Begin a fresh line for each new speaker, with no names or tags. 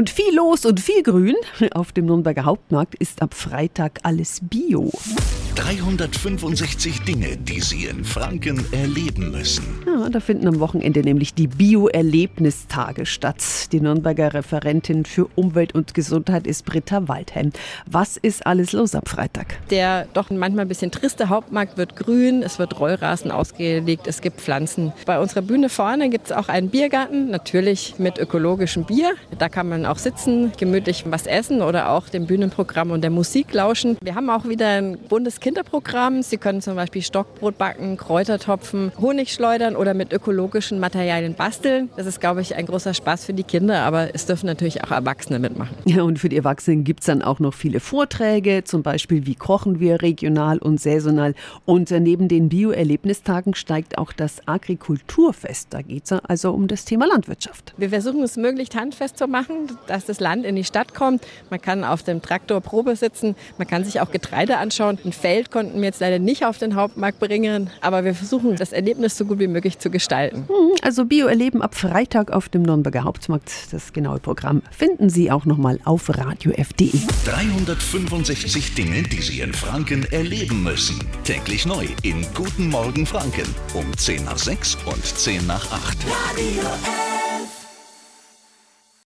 Und viel los und viel Grün. Auf dem Nürnberger Hauptmarkt ist ab Freitag alles Bio.
365 Dinge, die Sie in Franken erleben müssen.
Ja, da finden am Wochenende nämlich die Bio-Erlebnistage statt. Die Nürnberger Referentin für Umwelt und Gesundheit ist Britta Waldheim. Was ist alles los am Freitag?
Der doch manchmal ein bisschen triste Hauptmarkt wird grün, es wird Rollrasen ausgelegt, es gibt Pflanzen. Bei unserer Bühne vorne gibt es auch einen Biergarten, natürlich mit ökologischem Bier. Da kann man auch sitzen, gemütlich was essen oder auch dem Bühnenprogramm und der Musik lauschen. Wir haben auch wieder ein Bundeskinderprogramm. Sie können zum Beispiel Stockbrot backen, Kräutertopfen, Honig schleudern oder mit ökologischen Materialien basteln. Das ist, glaube ich, ein großer Spaß für die Kinder, aber es dürfen natürlich auch Erwachsene mitmachen.
Ja, und für die Erwachsenen gibt es dann auch noch viele Vorträge, zum Beispiel wie kochen wir regional und saisonal. Und neben den Bio-Erlebnistagen steigt auch das Agrikulturfest. Da geht es also um das Thema Landwirtschaft.
Wir versuchen es möglichst handfest zu machen, dass das Land in die Stadt kommt. Man kann auf dem Traktor Probe sitzen, man kann sich auch Getreide anschauen. Ein Feld konnten wir jetzt leider nicht auf den Hauptmarkt bringen, aber wir versuchen das Erlebnis so gut wie möglich zu gestalten.
Mhm, also Bio-Erleben ab Freitag auf dem Nürnberger Hauptmarkt. Das genaue Programm finden Sie auch nochmal auf radiof.de.
365 Dinge, die Sie in Franken erleben müssen. Täglich neu in Guten Morgen Franken um 10 nach 6 und 10 nach 8.
Radio F.